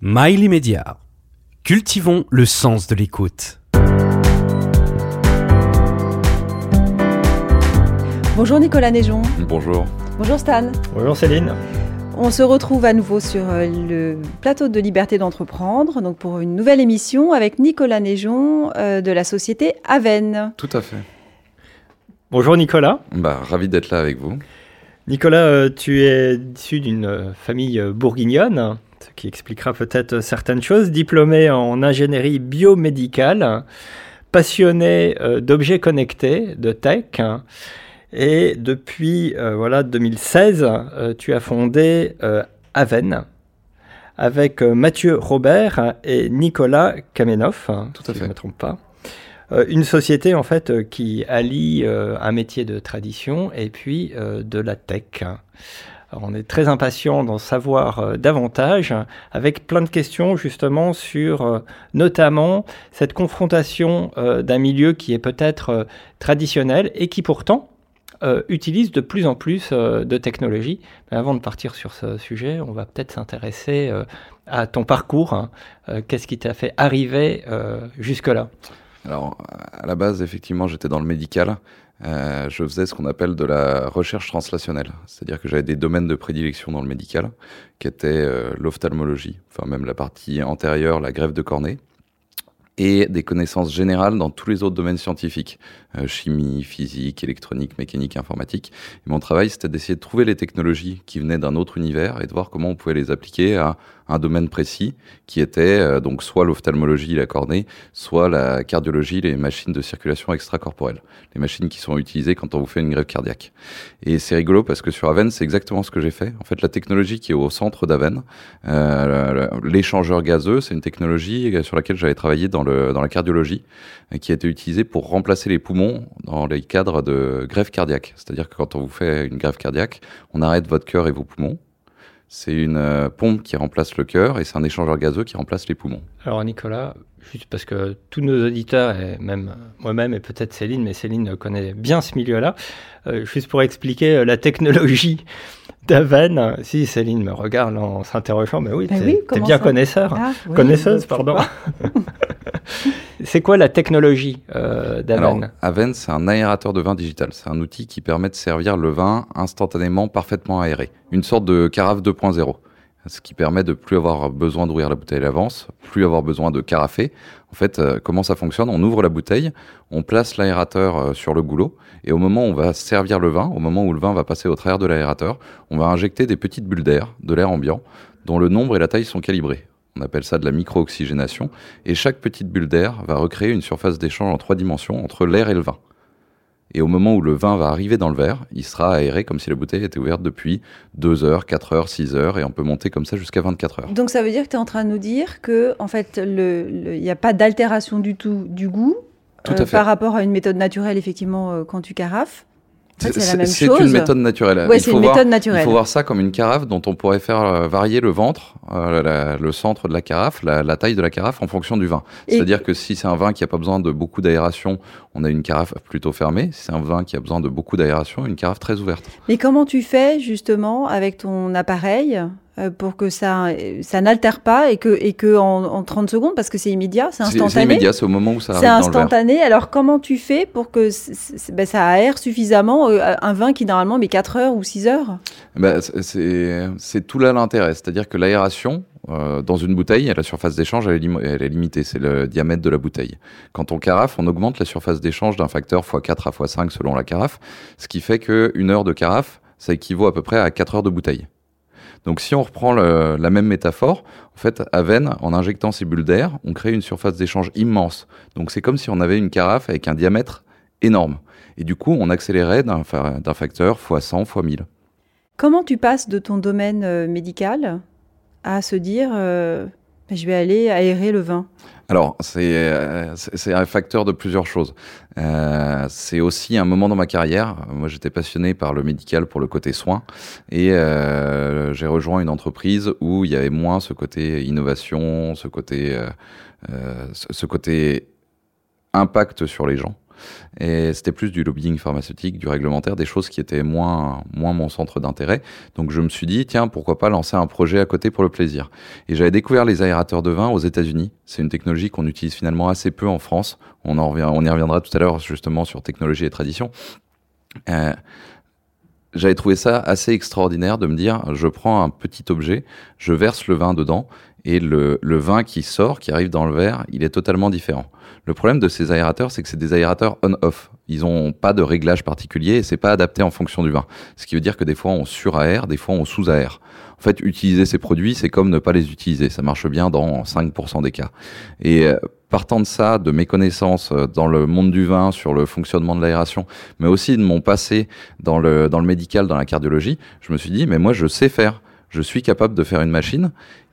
Mail Media. Cultivons le sens de l'écoute. Bonjour Nicolas Néjon. Bonjour. Bonjour Stan. Bonjour Céline. On se retrouve à nouveau sur euh, le plateau de Liberté d'entreprendre, donc pour une nouvelle émission avec Nicolas Néjon euh, de la société Aven. Tout à fait. Bonjour Nicolas. Bah, ravi d'être là avec vous. Nicolas, euh, tu es issu d'une famille bourguignonne, ce qui expliquera peut-être certaines choses. Diplômé en ingénierie biomédicale, passionné d'objets connectés, de tech. Et depuis voilà 2016, tu as fondé Aven avec Mathieu Robert et Nicolas Kamenov, Tout à si fait. je ne me trompe pas. Euh, une société en fait euh, qui allie euh, un métier de tradition et puis euh, de la tech. On est très impatient d'en savoir euh, davantage avec plein de questions justement sur euh, notamment cette confrontation euh, d'un milieu qui est peut-être traditionnel et qui pourtant utilise de plus en plus de technologies. Mais avant de partir sur ce sujet, on va peut-être s'intéresser à ton parcours. hein. Qu'est-ce qui t'a fait arriver jusque-là? Alors, à la base, effectivement, j'étais dans le médical. Euh, je faisais ce qu'on appelle de la recherche translationnelle. C'est-à-dire que j'avais des domaines de prédilection dans le médical, qui étaient euh, l'ophtalmologie, enfin même la partie antérieure, la greffe de cornée, et des connaissances générales dans tous les autres domaines scientifiques, euh, chimie, physique, électronique, mécanique, informatique. Et mon travail, c'était d'essayer de trouver les technologies qui venaient d'un autre univers et de voir comment on pouvait les appliquer à un domaine précis, qui était euh, donc soit l'ophtalmologie, la cornée, soit la cardiologie, les machines de circulation extracorporelle, les machines qui sont utilisées quand on vous fait une greffe cardiaque. Et c'est rigolo parce que sur Aven, c'est exactement ce que j'ai fait. En fait, la technologie qui est au centre d'Aven, euh, l'échangeur gazeux, c'est une technologie sur laquelle j'avais travaillé dans, le, dans la cardiologie, euh, qui a été utilisée pour remplacer les poumons dans les cadres de greffe cardiaque. C'est-à-dire que quand on vous fait une greffe cardiaque, on arrête votre cœur et vos poumons. C'est une euh, pompe qui remplace le cœur et c'est un échangeur gazeux qui remplace les poumons. Alors Nicolas, juste parce que tous nos auditeurs, et même moi-même et peut-être Céline, mais Céline connaît bien ce milieu-là, euh, juste pour expliquer euh, la technologie d'Aven, si Céline me regarde en s'interrogeant, mais oui, Ben t'es oui, bien ça connaisseur. Ah, oui, Connaisseuse, pardon. C'est quoi la technologie euh, d'Aven Aven, c'est un aérateur de vin digital. C'est un outil qui permet de servir le vin instantanément, parfaitement aéré. Une sorte de carafe 2.0. Ce qui permet de plus avoir besoin d'ouvrir la bouteille à l'avance, plus avoir besoin de carafer. En fait, euh, comment ça fonctionne? On ouvre la bouteille, on place l'aérateur euh, sur le goulot, et au moment où on va servir le vin, au moment où le vin va passer au travers de l'aérateur, on va injecter des petites bulles d'air, de l'air ambiant, dont le nombre et la taille sont calibrés. On appelle ça de la micro-oxygénation. Et chaque petite bulle d'air va recréer une surface d'échange en trois dimensions entre l'air et le vin. Et au moment où le vin va arriver dans le verre, il sera aéré comme si la bouteille était ouverte depuis 2 heures, 4 heures, 6 heures, et on peut monter comme ça jusqu'à 24 heures. Donc ça veut dire que tu es en train de nous dire que en fait il n'y a pas d'altération du tout du goût Tout euh, par rapport à une méthode naturelle effectivement euh, quand tu carafes. C'est une méthode naturelle. Ouais, Il c'est faut une voir- méthode Il naturelle. faut voir ça comme une carafe dont on pourrait faire euh, varier le ventre, euh, la- le centre de la carafe, la, la taille de la carafe en fonction du vin. C'est-à-dire que si c'est un vin qui n'a pas besoin de beaucoup d'aération, on a une carafe plutôt fermée. Si c'est un vin qui a besoin de beaucoup d'aération, une carafe très ouverte. Mais comment tu fais justement avec ton appareil? Pour que ça, euh, ça n'altère pas et que, et que en, en 30 secondes, parce que c'est immédiat, c'est C'est c'est instantané. immédiat, c'est au moment où ça C'est arrive dans le verre. instantané. Alors comment tu fais pour que ben, ça aère suffisamment euh, un vin qui normalement met 4 heures ou 6 heures? Bah, c'est- c'est c'est tout là l'intérêt. C'est-à-dire que l'aération, euh, dans une bouteille, la surface d'échange, elle, elle est limitée. C'est le diamètre de la bouteille. Quand on carafe, on augmente la surface d'échange d'un facteur x4 à x5 selon la carafe. Ce qui fait qu'une heure de carafe, ça équivaut à peu près à 4 heures de bouteille. Donc si on reprend la même métaphore, en fait, à veine, en injectant ces bulles d'air, on crée une surface d'échange immense. Donc c'est comme si on avait une carafe avec un diamètre énorme. Et du coup, on accélérait d'un fa- d'un facteur x100, x1000. Comment tu passes de ton domaine euh, médical à se dire euh, je vais aller aérer le vin Alors, c'est euh, un facteur de plusieurs choses. Euh, c'est aussi un moment dans ma carrière. Moi, j'étais passionné par le médical pour le côté soins et euh, j'ai rejoint une entreprise où il y avait moins ce côté innovation, ce côté, ce côté impact sur les gens. Et c'était plus du lobbying pharmaceutique, du réglementaire, des choses qui étaient moins, moins mon centre d'intérêt. Donc je me suis dit, tiens, pourquoi pas lancer un projet à côté pour le plaisir. Et j'avais découvert les aérateurs de vin aux États-Unis. C'est une technologie qu'on utilise finalement assez peu en France. On, en revient, on y reviendra tout à l'heure justement sur technologie et tradition. Euh, j'avais trouvé ça assez extraordinaire de me dire, je prends un petit objet, je verse le vin dedans, et le, vin qui sort, qui arrive dans le verre, il est totalement différent. Le problème de ces aérateurs, c'est que c'est des aérateurs on-off. Ils n'ont pas de réglage particulier et c'est pas adapté en fonction du vin. Ce qui veut dire que des fois on suraère, des fois on sous-aère. En fait, utiliser ces produits, c'est comme ne pas les utiliser. Ça marche bien dans 5% des cas. Et euh, partant de ça, de mes connaissances euh, dans le monde du vin, sur le fonctionnement de l'aération, mais aussi de mon passé dans le, dans le médical, dans la cardiologie, je me suis dit, mais moi, je sais faire. Je suis capable de faire une machine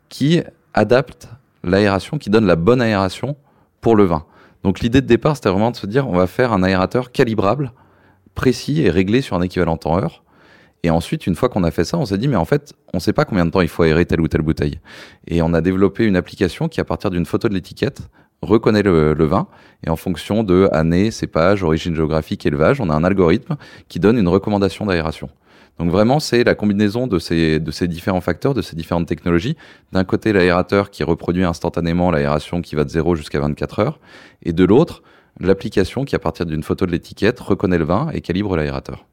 qui adapte l'aération, qui donne la bonne aération pour le vin. Donc l'idée de départ, c'était vraiment de se dire, on va faire un aérateur calibrable, précis et réglé sur un équivalent temps-heure. Et ensuite, une fois qu'on a fait ça, on s'est dit, mais en fait, on ne sait pas combien de temps il faut aérer telle ou telle bouteille. Et on a développé une application qui, à partir d'une photo de l'étiquette, reconnaît le, vin. Et en fonction de année, cépage, origine géographique, élevage, on a un algorithme qui donne une recommandation d'aération. Donc vraiment, c'est la combinaison de ces, de ces différents facteurs, de ces différentes technologies. D'un côté, l'aérateur qui reproduit instantanément l'aération qui va de 0 jusqu'à 24 heures, et de l'autre, l'application qui, à partir d'une photo de l'étiquette, reconnaît le vin et calibre l'aérateur.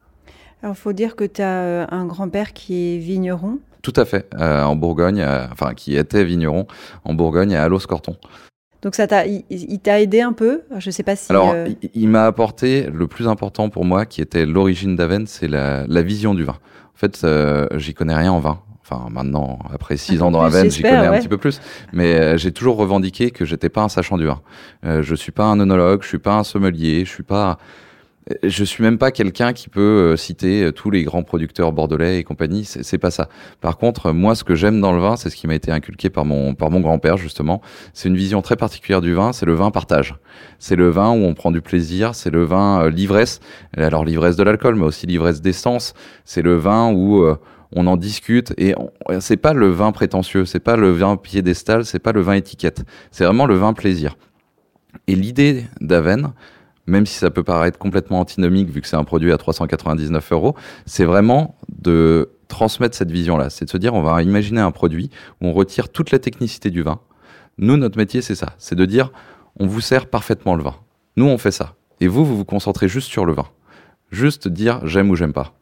Alors, il faut dire que tu as euh, un grand-père qui est vigneron? Tout à fait, euh, en Bourgogne, euh, enfin qui était vigneron en Bourgogne à Allos-Corton. Donc ça t'a, il, t'a aidé un peu? Je sais pas si. Alors, il, m'a apporté le plus important pour moi, qui était l'origine d'Aven, c'est la, la, vision du vin. En fait, j'y connais rien en vin. Enfin, maintenant, après six ans dans Aven, j'y connais un petit peu plus. Mais j'ai toujours revendiqué que j'étais pas un sachant du vin. Euh, je suis pas un œnologue, je suis pas un sommelier, je suis pas je suis même pas quelqu'un qui peut euh, citer euh, tous les grands producteurs bordelais et compagnie. C'est pas ça. Par contre, moi, ce que j'aime dans le vin, c'est ce qui m'a été inculqué par mon par mon grand-père justement. C'est une vision très particulière du vin. C'est le vin partage. C'est le vin où on prend du plaisir. C'est le vin euh, l'ivresse. Alors l'ivresse de l'alcool, mais aussi l'ivresse d'essence. C'est le vin où on en discute et c'est pas le vin prétentieux. C'est pas le vin piédestal. C'est pas le vin étiquette. C'est vraiment le vin plaisir. Et l'idée d'Aven, même si ça peut paraître complètement antinomique vu que c'est un produit à 399 euros, c'est vraiment de transmettre cette vision-là. C'est de se dire, on va imaginer un produit où on retire toute la technicité du vin. Nous, notre métier, c'est ça. C'est de dire, on vous sert parfaitement le vin. Nous, on fait ça. Et vous, vous vous concentrez juste sur le vin. Juste dire, j'aime ou j'aime pas.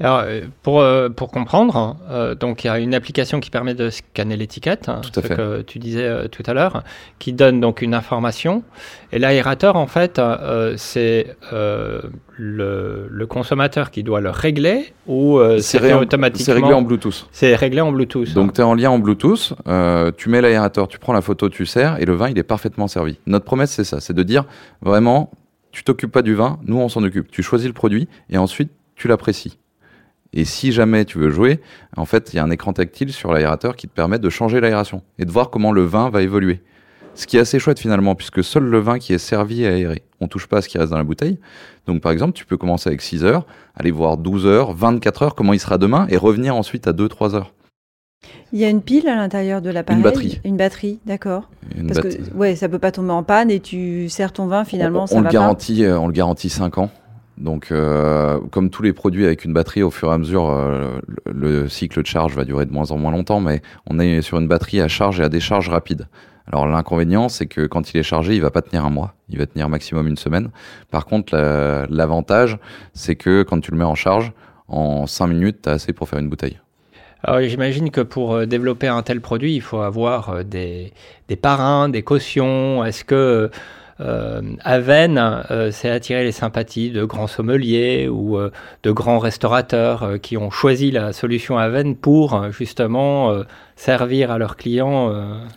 Alors, euh, pour, euh, pour comprendre, hein, euh, donc il y a une application qui permet de scanner l'étiquette, hein, ce que tu disais tout à l'heure, qui donne donc une information. Et l'aérateur, en fait, c'est le, le, consommateur qui doit le régler ou c'est automatiquement C'est réglé en Bluetooth. C'est réglé en Bluetooth. Donc tu es en lien en Bluetooth, tu mets l'aérateur, tu prends la photo, tu sers, et le vin, il est parfaitement servi. Notre promesse, c'est ça, c'est de dire vraiment, tu t'occupes pas du vin, nous on s'en occupe. Tu choisis le produit et ensuite tu l'apprécies. Et si jamais tu veux jouer, en fait, il y a un écran tactile sur l'aérateur qui te permet de changer l'aération et de voir comment le vin va évoluer. Ce qui est assez chouette finalement, puisque seul le vin qui est servi est aéré. On touche pas à ce qui reste dans la bouteille. Donc par exemple, tu peux commencer avec 6 heures, aller voir 12 heures, 24 heures, comment il sera demain, et revenir ensuite à 2-3 heures. Il y a une pile à l'intérieur de l'appareil? Une batterie. Une batterie, d'accord. Parce que ouais, ça peut pas tomber en panne et tu sers ton vin finalement, ça on va le garantit, euh, On le garantit 5 ans. Donc, euh, comme tous les produits avec une batterie, au fur et à mesure, euh, le, cycle de charge va durer de moins en moins longtemps, mais on est sur une batterie à charge et à décharge rapide. Alors, l'inconvénient, c'est que quand il est chargé, il va pas tenir un mois, il va tenir maximum une semaine. Par contre, l'avantage, c'est que quand tu le mets en charge, en 5 minutes, tu as assez pour faire une bouteille. Alors j'imagine que pour euh, développer un tel produit, il faut avoir des, des parrains, des cautions. Est-ce que Aven, euh, c'est attirer les sympathies de grands sommeliers ou euh, de grands restaurateurs qui ont choisi la solution Aven pour justement servir à leurs clients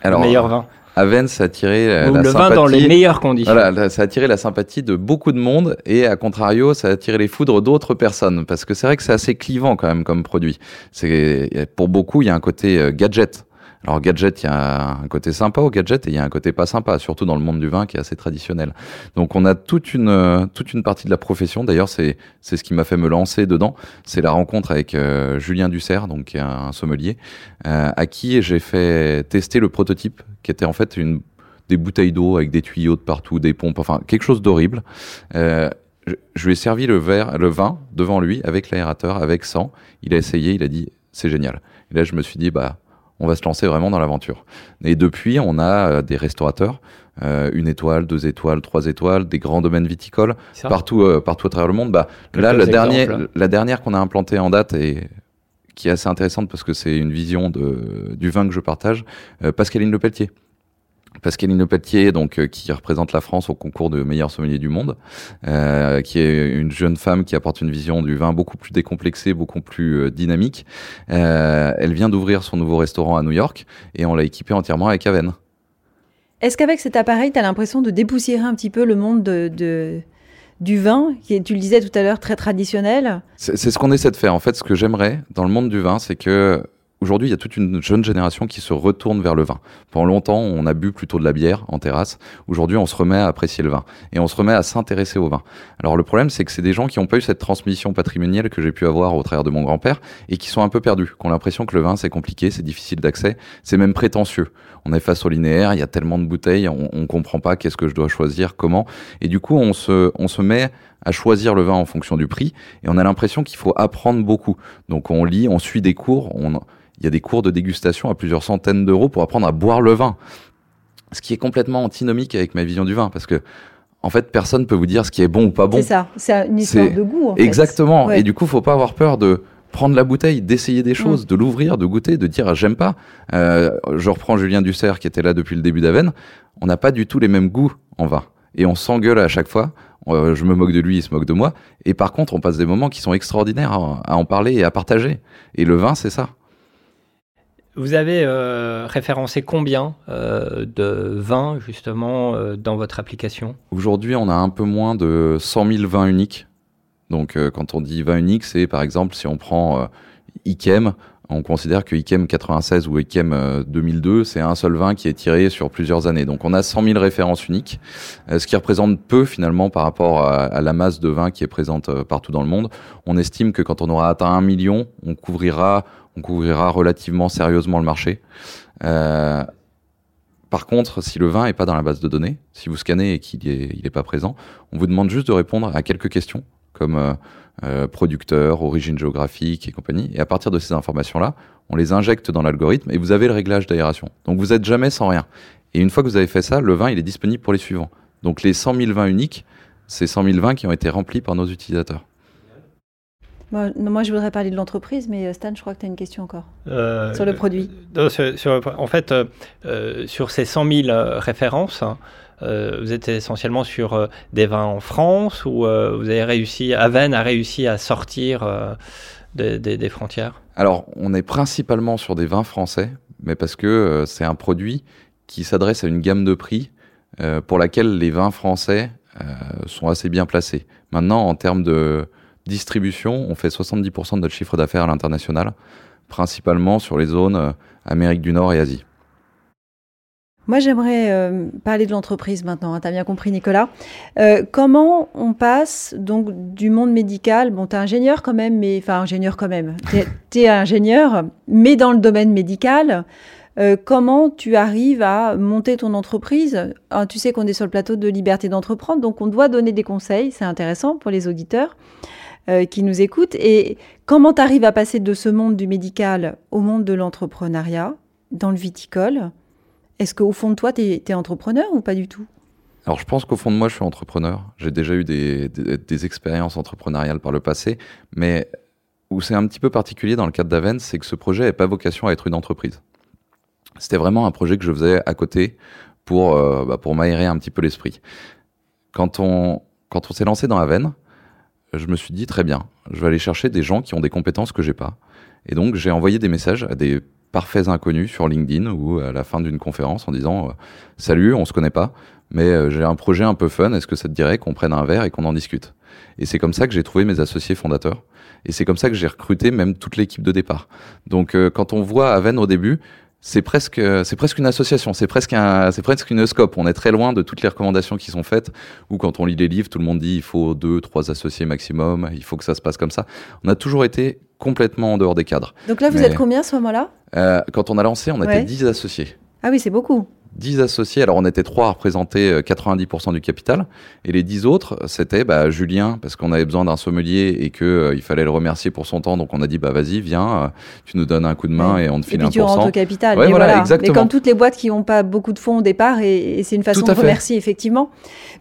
le meilleur vin. Aven, ça a attiré la, le vin dans les meilleures conditions. Voilà, ça a attiré la sympathie de beaucoup de monde et à contrario, ça a attiré les foudres d'autres personnes parce que c'est vrai que c'est assez clivant quand même comme produit. C'est pour beaucoup, il y a un côté gadget. Alors gadget, il y a un côté sympa au gadget et il y a un côté pas sympa, surtout dans le monde du vin qui est assez traditionnel. Donc on a toute une toute une partie de la profession. D'ailleurs, c'est c'est ce qui m'a fait me lancer dedans. C'est la rencontre avec euh, Julien Dussert, donc qui est un sommelier, euh, à qui j'ai fait tester le prototype, qui était en fait une des bouteilles d'eau avec des tuyaux de partout, des pompes, enfin quelque chose d'horrible. Euh, je, lui ai servi le verre, le vin devant lui avec l'aérateur, avec sang. Il a essayé, il a dit c'est génial. Et là, je me suis dit bah on va se lancer vraiment dans l'aventure. Et depuis, on a euh, des restaurateurs, euh, une étoile, deux étoiles, trois étoiles, des grands domaines viticoles partout, euh, partout à travers le monde. Bah, là, dernier, exemples. la dernière qu'on a implantée en date et qui est assez intéressante parce que c'est une vision de, du vin que je partage, euh, Pascaline Lepelletier. Pascaline Lepelletier, donc euh, qui représente la France au concours de meilleur sommelier du monde, euh, qui est une jeune femme qui apporte une vision du vin beaucoup plus décomplexée, beaucoup plus euh, dynamique. Elle vient d'ouvrir son nouveau restaurant à New York et on l'a équipé entièrement avec Aven. Est-ce qu'avec cet appareil, tu as l'impression de dépoussiérer un petit peu le monde de, de- du vin, qui est, tu le disais tout à l'heure, très traditionnel? C'est ce qu'on essaie de faire. En fait, ce que j'aimerais dans le monde du vin, c'est que aujourd'hui, il y a toute une jeune génération qui se retourne vers le vin. Pendant longtemps, on a bu plutôt de la bière en terrasse. Aujourd'hui, on se remet à apprécier le vin et on se remet à s'intéresser au vin. Alors, le problème, c'est que c'est des gens qui n'ont pas eu cette transmission patrimoniale que j'ai pu avoir au travers de mon grand-père et qui sont un peu perdus, qui ont l'impression que le vin, c'est compliqué, c'est difficile d'accès, c'est même prétentieux. On est face au linéaire, il y a tellement de bouteilles, on, on comprend pas qu'est-ce que je dois choisir, comment. Et du coup, on se, on se met à choisir le vin en fonction du prix et on a l'impression qu'il faut apprendre beaucoup. Donc on lit, on suit des cours, on, il y a des cours de dégustation à plusieurs centaines d'euros pour apprendre à boire le vin. Ce qui est complètement antinomique avec ma vision du vin parce que en fait personne peut vous dire ce qui est bon ou pas bon. C'est ça, c'est une histoire de goût. en fait. Exactement. Ouais. Et du coup, faut pas avoir peur de prendre la bouteille, d'essayer des choses, Mm. de l'ouvrir, de goûter, de dire ah, j'aime pas. Euh, je reprends Julien Dussert qui était là depuis le début d'Aven. On n'a pas du tout les mêmes goûts en vin et on s'engueule à chaque fois. Euh, je me moque de lui, il se moque de moi. Et par contre, on passe des moments qui sont extraordinaires à, à en parler et à partager. Et le vin, c'est ça. Vous avez euh, référencé combien euh, de vins justement euh, dans votre application? Aujourd'hui, on a un peu moins de 100 000 vins uniques. Donc, quand on dit vin unique, c'est par exemple si on prend Ikem, on considère que Ikem 96 ou Ikem euh, 2002, c'est un seul vin qui est tiré sur plusieurs années. Donc, on a 100 000 références uniques, euh, ce qui représente peu finalement par rapport à, la masse de vins qui est présente euh, partout dans le monde. On estime que quand on aura atteint un million, on couvrira, on couvrira relativement sérieusement le marché. Euh, par contre, si le vin est pas dans la base de données, si vous scannez et qu'il est, il est pas présent, on vous demande juste de répondre à quelques questions comme euh, euh, producteur, origine géographique et compagnie. Et à partir de ces informations-là, on les injecte dans l'algorithme et vous avez le réglage d'aération. Donc vous êtes jamais sans rien. Et une fois que vous avez fait ça, le vin il est disponible pour les suivants. Donc les 100 000 vins uniques, c'est 100 000 vins qui ont été remplis par nos utilisateurs. Moi, non, moi, je voudrais parler de l'entreprise, mais euh, Stan, je crois que tu as une question encore. Euh, Sur le produit. euh, sur- sur- en fait, sur ces 100 000 euh, références, euh, vous êtes essentiellement sur euh, des vins en France ou euh, vous avez réussi, Aven a réussi à sortir euh, des, frontières? Alors, on est principalement sur des vins français, mais parce que c'est un produit qui s'adresse à une gamme de prix pour laquelle les vins français sont assez bien placés. Maintenant, en termes de distribution, on fait 70% de notre chiffre d'affaires à l'international, principalement sur les zones Amérique du Nord et Asie. Moi, j'aimerais euh, parler de l'entreprise maintenant. tu as bien compris, Nicolas. Euh, comment on passe donc du monde médical Bon, tu es ingénieur quand même, mais enfin ingénieur quand même. Tu es, ingénieur, mais dans le domaine médical. Euh, comment tu arrives à monter ton entreprise? Ah, Tu sais qu'on est sur le plateau de liberté d'entreprendre, donc on doit donner des conseils. C'est intéressant pour les auditeurs qui nous écoutent. Et comment tu arrives à passer de ce monde du médical au monde de l'entrepreneuriat, dans le viticole est-ce qu'au fond de toi, tu es, entrepreneur ou pas du tout? Alors, je pense qu'au fond de moi, je suis entrepreneur. J'ai déjà eu des, expériences entrepreneuriales par le passé, mais où c'est un petit peu particulier dans le cadre d'Aven, c'est que ce projet n'avait pas vocation à être une entreprise. C'était vraiment un projet que je faisais à côté pour, euh, bah, pour m'aérer un petit peu l'esprit. Quand on, quand on s'est lancé dans Aven, je me suis dit très bien, je vais aller chercher des gens qui ont des compétences que j'ai pas. Et donc, j'ai envoyé des messages à des parfaits inconnus sur LinkedIn ou à la fin d'une conférence en disant euh, Salut, on se connaît pas, mais euh, j'ai un projet un peu fun, est-ce que ça te dirait qu'on prenne un verre et qu'on en discute? Et c'est comme ça que j'ai trouvé mes associés fondateurs. Et c'est comme ça que j'ai recruté même toute l'équipe de départ. Donc euh, quand on voit Aven au début, c'est presque, c'est presque une association, c'est presque, un, c'est presque une scope. On est très loin de toutes les recommandations qui sont faites, ou quand on lit les livres, tout le monde dit il faut deux, trois associés maximum, il faut que ça se passe comme ça. On a toujours été complètement en dehors des cadres. Donc là, vous Mais- êtes combien à ce moment-là? Euh, quand on a lancé, on était Ouais. 10 associés. Ah oui, c'est beaucoup. 10 associés. Alors, on était trois à représenter 90% du capital. Et les 10 autres, c'était bah, Julien, parce qu'on avait besoin d'un sommelier et qu'il il fallait le remercier pour son temps. Donc, on a dit, bah, vas-y, viens, tu nous donnes un coup de main et on te file et puis tu rentres au capital. Ouais, mais, voilà, voilà. exactement. mais comme toutes les boîtes qui n'ont pas beaucoup de fonds au départ, et, et c'est une façon de remercier, effectivement.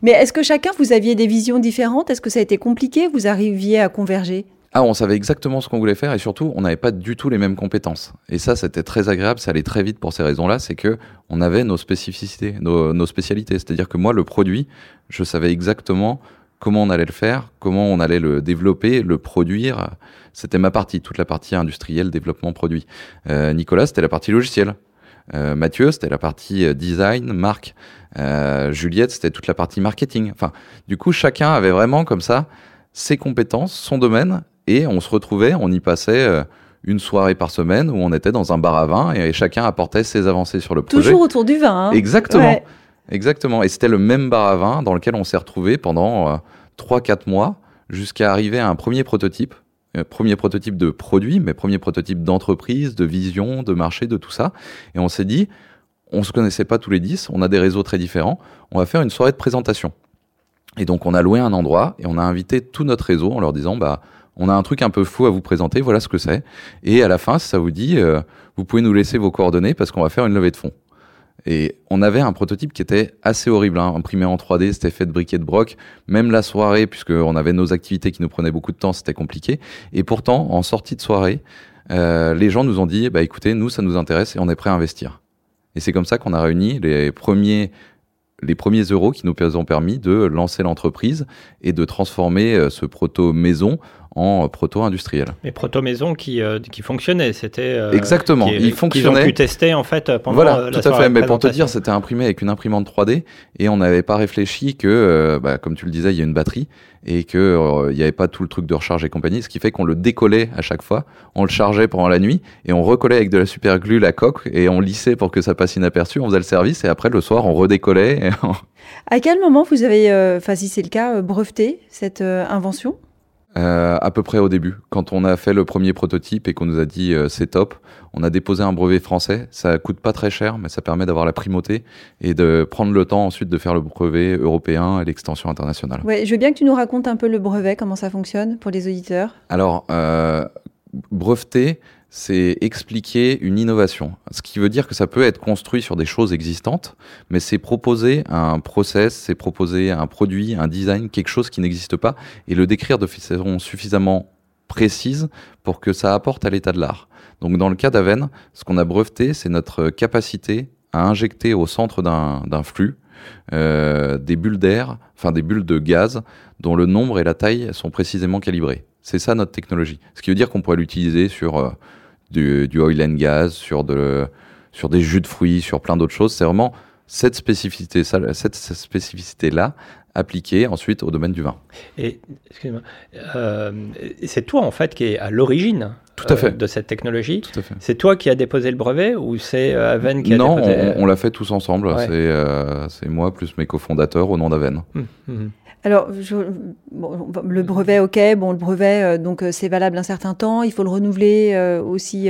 Mais est-ce que chacun, vous aviez des visions différentes? Est-ce que ça a été compliqué? Vous arriviez à converger? Ah, on savait exactement ce qu'on voulait faire et surtout, on n'avait pas du tout les mêmes compétences. Et ça, c'était très agréable, ça allait très vite pour ces raisons-là, c'est que on avait nos spécificités, nos, spécialités. C'est-à-dire que moi, le produit, je savais exactement comment on allait le faire, comment on allait le développer, le produire. C'était ma partie, toute la partie industrielle, développement, produit. Euh, Nicolas, c'était la partie logicielle. Euh, Mathieu, c'était la partie euh, design, marque. Euh, Juliette, c'était toute la partie marketing. Enfin, du coup, chacun avait vraiment comme ça ses compétences, son domaine, et on se retrouvait, on y passait euh, une soirée par semaine où on était dans un bar à vin et, chacun apportait ses avancées sur le projet. Toujours autour du vin. Hein Exactement. Ouais. Exactement. Et c'était le même bar à vin dans lequel on s'est retrouvé pendant euh, 3-4 mois jusqu'à arriver à un premier prototype. Euh, premier prototype de produit, mais premier prototype d'entreprise, de vision, de marché, de tout ça. Et on s'est dit, on se connaissait pas tous les 10, on a des réseaux très différents, on va faire une soirée de présentation. Et donc on a loué un endroit et on a invité tout notre réseau en leur disant, bah, on a un truc un peu fou à vous présenter, voilà ce que c'est. Et à la fin, ça vous dit, euh, vous pouvez nous laisser vos coordonnées parce qu'on va faire une levée de fonds. Et on avait un prototype qui était assez horrible, hein, imprimé en 3D, c'était fait de briquet de broc. Même la soirée, puisqu'on avait nos activités qui nous prenaient beaucoup de temps, c'était compliqué. Et pourtant, en sortie de soirée, euh, les gens nous ont dit, bah écoutez, nous, ça nous intéresse et on est prêt à investir. Et c'est comme ça qu'on a réuni les premiers, les premiers euros qui nous ont permis de lancer l'entreprise et de transformer euh, ce proto maison en proto industriel. Mais proto maison qui, euh, qui fonctionnait, c'était euh, Exactement, qui- il qu'ils fonctionnait. ont pu tester en fait pendant Voilà, euh, la tout à fait. Mais pour te dire, c'était imprimé avec une imprimante 3D et on n'avait pas réfléchi que, euh, bah, comme tu le disais, il y a une batterie et que euh, il n'y avait pas tout le truc de recharge et compagnie, ce qui fait qu'on le décollait à chaque fois, on le chargeait pendant la nuit et on recollait avec de la super glue la coque et on lissait pour que ça passe inaperçu. On faisait le service et après le soir on redécollait. et on- À quel moment vous avez, euh, enfin si c'est le cas, euh, breveté cette euh, invention? Euh, à peu près au début, quand on a fait le premier prototype et qu'on nous a dit euh, c'est top, on a déposé un brevet français. Ça coûte pas très cher, mais ça permet d'avoir la primauté et de prendre le temps ensuite de faire le brevet européen et l'extension internationale. Ouais, je veux bien que tu nous racontes un peu le brevet, comment ça fonctionne pour les auditeurs? Alors, euh, breveter, c'est expliquer une innovation. Ce qui veut dire que ça peut être construit sur des choses existantes, mais c'est proposer un process, c'est proposer un produit, un design, quelque chose qui n'existe pas, et le décrire de façon suffisamment précise pour que ça apporte à l'état de l'art. Donc dans le cas d'Aven, ce qu'on a breveté, c'est notre capacité à injecter au centre d'un flux euh, des bulles d'air, enfin des bulles de gaz, dont le nombre et la taille sont précisément calibrés. C'est ça notre technologie. Ce qui veut dire qu'on pourrait l'utiliser sur euh, du, du oil and gas, sur, de, sur des jus de fruits, sur plein d'autres choses. C'est vraiment cette spécificité, ça, cette spécificité-là appliquée ensuite au domaine du vin. Et euh, c'est toi en fait qui est à l'origine Tout à euh, fait. de cette technologie. C'est toi qui as déposé le brevet ou c'est euh, Aven qui a Non, déposé on, on l'a fait tous ensemble. Ouais. C'est moi plus mes cofondateurs au nom d'Aven. Hum, hum. Alors, je- bon, le brevet, ok, bon, le brevet, euh, donc euh, c'est valable un certain temps, il faut le renouveler euh, aussi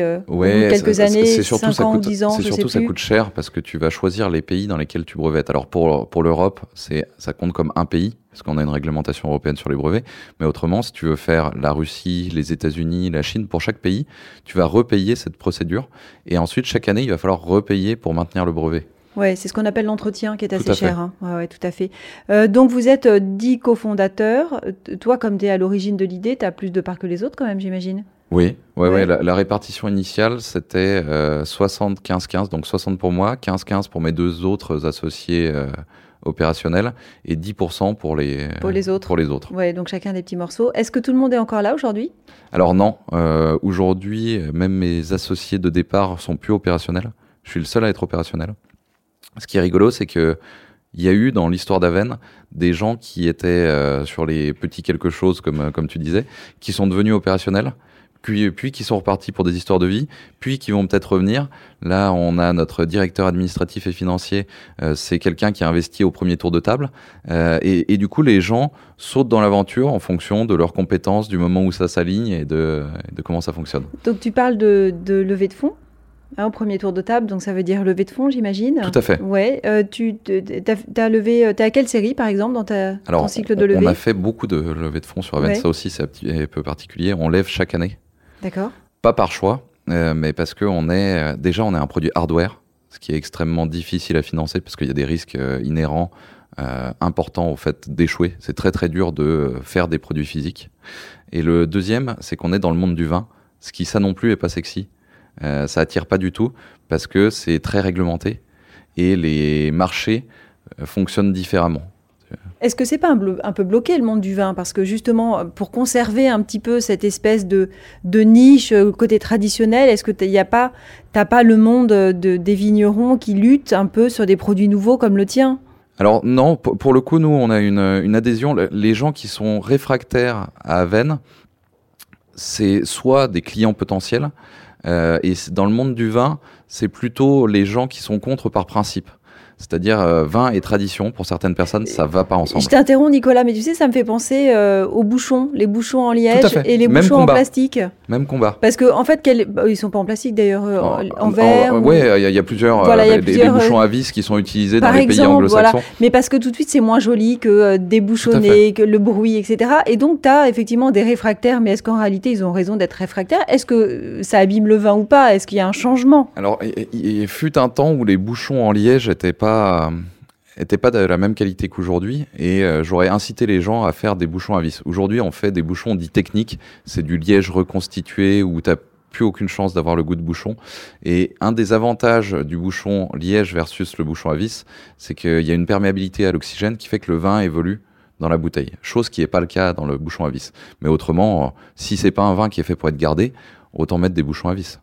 quelques ça- années, c'est surtout 5 ça ans coûte, ou 10 ans, c'est surtout ça plus. coûte cher parce que tu vas choisir les pays dans lesquels tu brevettes. Alors pour pour l'Europe, ça compte comme un pays parce qu'on a une réglementation européenne sur les brevets. Mais autrement, si tu veux faire la Russie, les États-Unis, la Chine, pour chaque pays, tu vas repayer cette procédure et ensuite chaque année, il va falloir repayer pour maintenir le brevet. Ouais, c'est ce qu'on appelle l'entretien qui est assez cher. Hein. Ouais, ouais, tout à fait. Euh, donc, vous êtes euh, 10 cofondateurs. Toi, comme tu es à l'origine de l'idée, tu as plus de parts que les autres quand même, j'imagine? Oui, ouais, Ouais. ouais. la, la répartition initiale, c'était euh, 60-15-15, donc 60 pour moi, 15-15 pour mes deux autres associés euh, opérationnels et 10% pour les, Pour les autres. Pour les autres. Ouais, donc chacun des petits morceaux. Est-ce que tout le monde est encore là aujourd'hui? Alors non, euh, aujourd'hui, même mes associés de départ sont plus opérationnels. Je suis le seul à être opérationnel. Ce qui est rigolo, c'est que il y a eu dans l'histoire d'Aven des gens qui étaient euh, sur les petits quelque chose, comme, euh, comme tu disais, qui sont devenus opérationnels, puis, qui sont repartis pour des histoires de vie, puis qui vont peut-être revenir. Là, on a notre directeur administratif et financier, euh, c'est quelqu'un qui a investi au premier tour de table. Et, du coup, les gens sautent dans l'aventure en fonction de leurs compétences, du moment où ça s'aligne et de, de comment ça fonctionne. Donc, tu parles de levée de fonds? Hein, au premier tour de table, donc ça veut dire levée de fonds, j'imagine. Tout à fait. Ouais. Euh, tu as, levé, as à quelle série, par exemple, dans ta, ton cycle de levée On a fait beaucoup de levées de fonds sur Aven. Ça aussi, c'est un peu particulier. On lève chaque année. D'accord. Pas par choix, mais parce que on est déjà on est un produit hardware, ce qui est extrêmement difficile à financer parce qu'il y a des risques inhérents euh, important au fait d'échouer. C'est très très dur de faire des produits physiques. Et le deuxième, c'est qu'on est dans le monde du vin, ce qui ça non plus est pas sexy. Euh, ça attire pas du tout parce que c'est très réglementé et les marchés euh, fonctionnent différemment. Est-ce que c'est pas un, peu bloqué le monde du vin? Parce que justement, pour conserver un petit peu cette espèce de, de niche côté traditionnel, est-ce que tu n'as pas, pas le monde de, des vignerons qui luttent un peu sur des produits nouveaux comme le tien? Alors non, pour le coup, nous, on a une, une adhésion. Les gens qui sont réfractaires à Aven, c'est soit des clients potentiels, euh, et dans le monde du vin, c'est plutôt les gens qui sont contre par principe. C'est-à-dire euh, vin et tradition, pour certaines personnes, ça va pas ensemble. Je t'interromps Nicolas, mais tu sais, ça me fait penser euh, aux bouchons, les bouchons en liège et les bouchons en plastique. Même combat. Parce que en fait, quel... Bah, ils sont pas en plastique d'ailleurs, euh, en, verre. Oui, il y, a plusieurs, voilà, des, bouchons à vis qui sont utilisés dans les pays anglo-saxons. Mais parce que tout de suite, c'est moins joli que débouchonner, que le bruit, etc. Et donc, tu as effectivement des réfractaires, mais est-ce qu'en réalité, ils ont raison d'être réfractaires? Est-ce que ça abîme le vin ou pas? Est-ce qu'il y a un changement? Alors, il fut un temps où les bouchons en liège n'étaient pas n'était pas de la même qualité qu'aujourd'hui et euh, j'aurais incité les gens à faire des bouchons à vis. Aujourd'hui, on fait des bouchons dits techniques, c'est du liège reconstitué où tu plus aucune chance d'avoir le goût de bouchon. Et un des avantages du bouchon liège versus le bouchon à vis, c'est qu'il y a une perméabilité à l'oxygène qui fait que le vin évolue dans la bouteille, chose qui n'est pas le cas dans le bouchon à vis. Mais autrement, si c'est pas un vin qui est fait pour être gardé, autant mettre des bouchons à vis.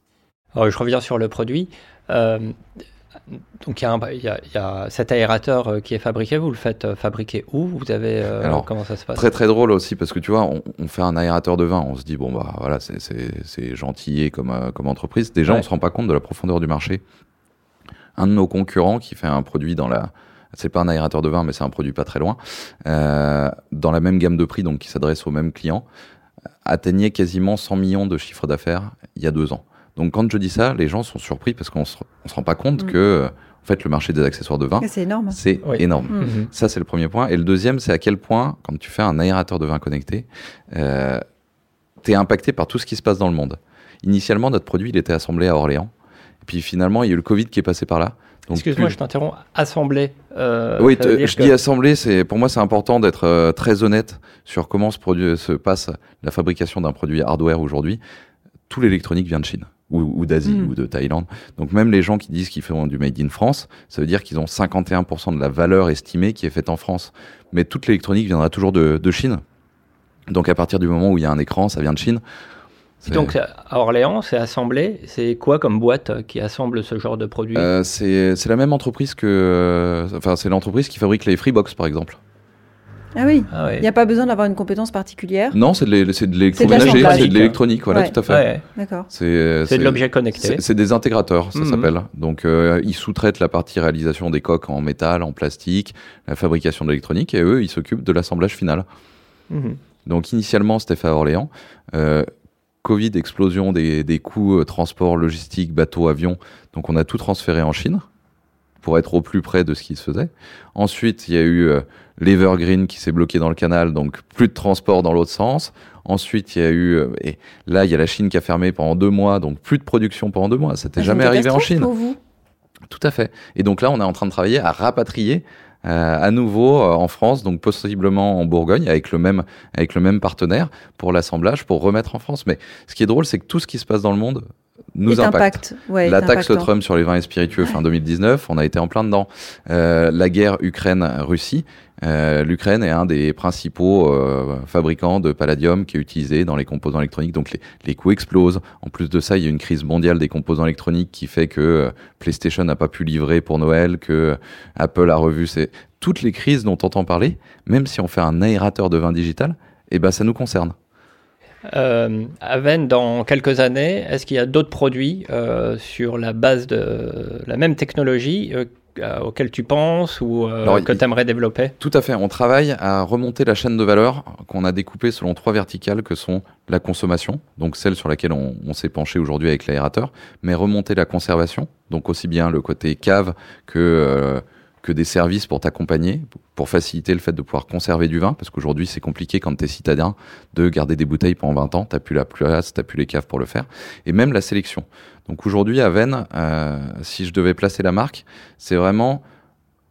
Alors, je reviens sur le produit. Euh, donc il y, a cet aérateur euh, qui est fabriqué, vous le faites euh, fabriquer où? Vous avez euh, Alors, comment ça se passe? Très très drôle aussi parce que tu vois, on, fait un aérateur de vin, on se dit bon bah voilà c'est gentil comme comme entreprise. Déjà on se rend pas compte de la profondeur du marché. Un de nos concurrents qui fait un produit dans la c'est pas un aérateur de vin, mais c'est un produit pas très loin, dans la même gamme de prix, donc qui s'adresse aux mêmes clients, atteignait quasiment 100 millions de chiffre d'affaires il y a deux ans. Donc quand je dis ça, les gens sont surpris parce qu'on se, se rend pas compte mm. que en fait le marché des accessoires de vin, c'est énorme. C'est énorme. Mm. Mm-hmm. Ça c'est le premier point. Et le deuxième, c'est à quel point quand tu fais un aérateur de vin connecté, euh, tu es impacté par tout ce qui se passe dans le monde. Initialement, notre produit, il était assemblé à Orléans. Et puis finalement, il y a eu le Covid qui est passé par là. Excuse-moi, je t'interromps. Assemblé. Euh, oui, je dis assemblé. C'est pour moi, c'est important d'être euh, très honnête sur comment se, produit, se passe la fabrication d'un produit hardware aujourd'hui. Tout l'électronique vient de Chine ou, d'Asie hmm. ou de Thaïlande. Donc même les gens qui disent qu'ils font du made in France, ça veut dire qu'ils ont 51% de la valeur estimée qui est faite en France. Mais toute l'électronique viendra toujours de, Chine. Donc à partir du moment où il y a un écran, ça vient de Chine. Donc à Orléans, c'est assemblé. C'est quoi comme boîte qui assemble ce genre de produit euh, C'est la même entreprise que, euh, enfin c'est l'entreprise qui fabrique les Freebox par exemple. Ah oui, ah il n'y a pas besoin d'avoir une compétence particulière Non, c'est de l'électroménager, c'est de l'électronique, voilà, tout à fait. D'accord. C'est de l'objet connecté. C'est des intégrateurs, ça mhm. s'appelle. Donc, euh, ils sous-traitent la partie réalisation des coques en métal, en plastique, la fabrication d'électronique, et eux, ils s'occupent de l'assemblage final. Mhm. Donc, initialement, c'était fait à Orléans. Euh, Covid, explosion des, des coûts, euh, transport, logistique, bateau, avion. Donc, on a tout transféré en Chine pour être au plus près de ce qui se faisait. Ensuite, il y a eu euh, l'Evergreen qui s'est bloqué dans le canal, donc plus de transport dans l'autre sens. Ensuite, il y a eu, euh, et là, il y a la Chine qui a fermé pendant deux mois, donc plus de production pendant deux mois. Ça n'était ah, jamais arrivé en Chine. Pour vous? Tout à fait. Et donc là, on est en train de travailler à rapatrier euh, à nouveau en France, donc possiblement en Bourgogne, avec le même, avec le même partenaire pour l'assemblage, pour remettre en France. Mais ce qui est drôle, c'est que tout ce qui se passe dans le monde nous impacte. la taxe Trump sur les vins et spiritueux fin 2019, on a été en plein dedans. Euh, la guerre Ukraine-Russie, euh, l'Ukraine est un des principaux euh, fabricants de palladium qui est utilisé dans les composants électroniques, donc les, les, coûts explosent. En plus de ça, il y a une crise mondiale des composants électroniques qui fait que PlayStation n'a pas pu livrer pour Noël, que Apple a revu ses... toutes les crises dont on entend parler, même si on fait un aérateur de vin digital, eh ben ça nous concerne. Euh, Aven, dans quelques années, est-ce qu'il y a d'autres produits euh, sur la base de la même technologie euh, auxquels tu penses ou que tu aimerais développer? Tout à fait. On travaille à remonter la chaîne de valeur qu'on a découpée selon trois verticales que sont la consommation, donc celle sur laquelle on, on s'est penché aujourd'hui avec l'aérateur, mais remonter la conservation, donc aussi bien le côté cave que que des services pour t'accompagner, pour faciliter le fait de pouvoir conserver du vin, parce qu'aujourd'hui c'est compliqué quand tu es citadin de garder des bouteilles pendant 20 ans, t'as plus la place, t'as plus les caves pour le faire, et même la sélection. Donc aujourd'hui à Vennes, euh, si je devais placer la marque, c'est vraiment,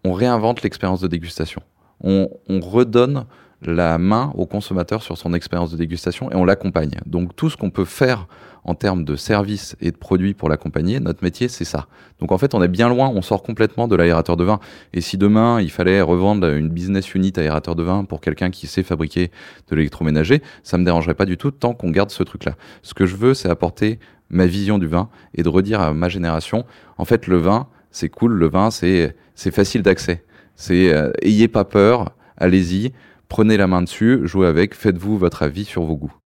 on réinvente l'expérience de dégustation. On, on redonne la main au consommateur sur son expérience de dégustation et on l'accompagne. Donc tout ce qu'on peut faire en termes de services et de produits pour l'accompagner, notre métier c'est ça. Donc en fait on est bien loin, on sort complètement de l'aérateur de vin. Et si demain il fallait revendre une business unit aérateur de vin pour quelqu'un qui sait fabriquer de l'électroménager, ça me dérangerait pas du tout tant qu'on garde ce truc-là. Ce que je veux c'est apporter ma vision du vin et de redire à ma génération, en fait le vin c'est cool, le vin c'est facile d'accès. C'est euh, ayez pas peur, allez-y prenez la main dessus, jouez avec, faites-vous votre avis sur vos goûts.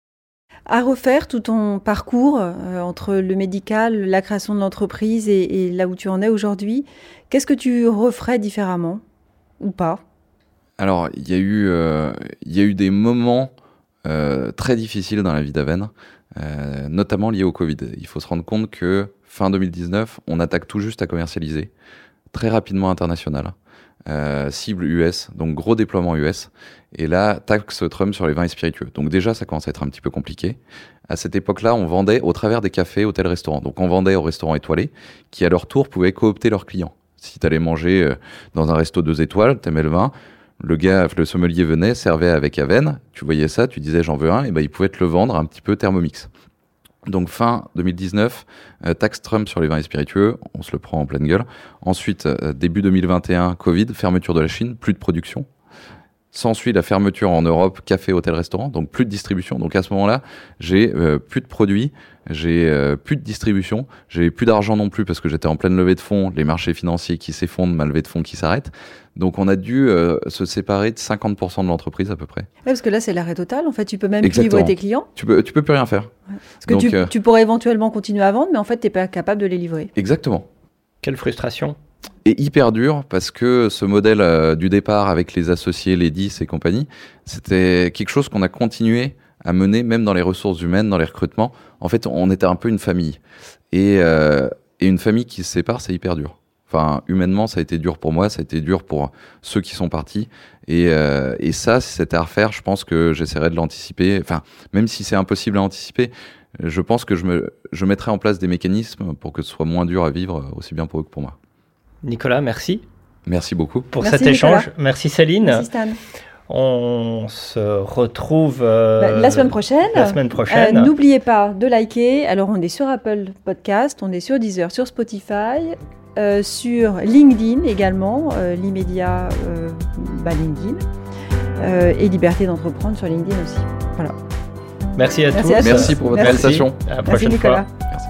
À refaire tout ton parcours euh, entre le médical, la création de l'entreprise et, là où tu en es aujourd'hui, qu'est-ce que tu referais différemment ou pas? Alors, il y, a eu, euh, y a eu des moments euh, très difficiles dans la vie d'Aven, notamment liés au Covid. Il faut se rendre compte que fin 2019, on attaque tout juste à commercialiser, très rapidement international. Euh, cible US, donc gros déploiement US. Et là, taxe Trump sur les vins et spiritueux. Donc déjà, ça commence à être un petit peu compliqué. À cette époque-là, on vendait au travers des cafés, hôtels, restaurants. Donc on vendait aux restaurants étoilés, qui à leur tour pouvaient coopter leurs clients. Si tu allais manger euh, dans un resto deux étoiles, t'aimais le vin, le gars, le sommelier venait, servait avec Aven, tu voyais ça, tu disais j'en veux un, et ben il pouvait te le vendre un petit peu Thermomix. Donc fin 2019, euh, taxe Trump sur les vins et spiritueux, on se le prend en pleine gueule. Ensuite, euh, début 2021, Covid, fermeture de la Chine, plus de production. S'ensuit la fermeture en Europe, café, hôtel, restaurant, donc plus de distribution. Donc à ce moment-là, j'ai euh, plus de produits, j'ai euh, plus de distribution, j'ai plus d'argent non plus parce que j'étais en pleine levée de fonds, les marchés financiers qui s'effondrent, ma levée de fonds qui s'arrête. Donc on a dû euh, se séparer de 50% de l'entreprise à peu près. parce que là c'est l'arrêt total. En fait, tu peux même plus livrer tes clients. Tu peux, tu peux plus rien faire. Parce que tu, tu pourrais éventuellement continuer à vendre, mais en fait, tu n'es pas capable de les livrer. Exactement. Quelle frustration est hyper dur parce que ce modèle euh, du départ avec les associés, les 10 et compagnie, c'était quelque chose qu'on a continué à mener même dans les ressources humaines, dans les recrutements. En fait, on était un peu une famille. Et, euh, et une famille qui se sépare, c'est hyper dur. Enfin, humainement, ça a été dur pour moi, ça a été dur pour ceux qui sont partis. Et, euh, et ça, si c'était à refaire, je pense que j'essaierais de l'anticiper. Enfin, même si c'est impossible à anticiper, je pense que je, me, je mettrais en place des mécanismes pour que ce soit moins dur à vivre, aussi bien pour eux que pour moi. Nicolas, merci. Merci beaucoup. Pour cet échange. Merci Céline. Merci Stan. On se retrouve euh, bah, la semaine prochaine. La semaine prochaine. Euh, n'oubliez pas de liker. Alors, on est sur Apple Podcast, on est sur Deezer, sur Spotify, euh, sur LinkedIn également, l'immédiat bah, LinkedIn, et Liberté d'entreprendre sur LinkedIn aussi. Voilà. Merci à tous. Merci pour votre invitation. À la prochaine Merci Nicolas. Merci.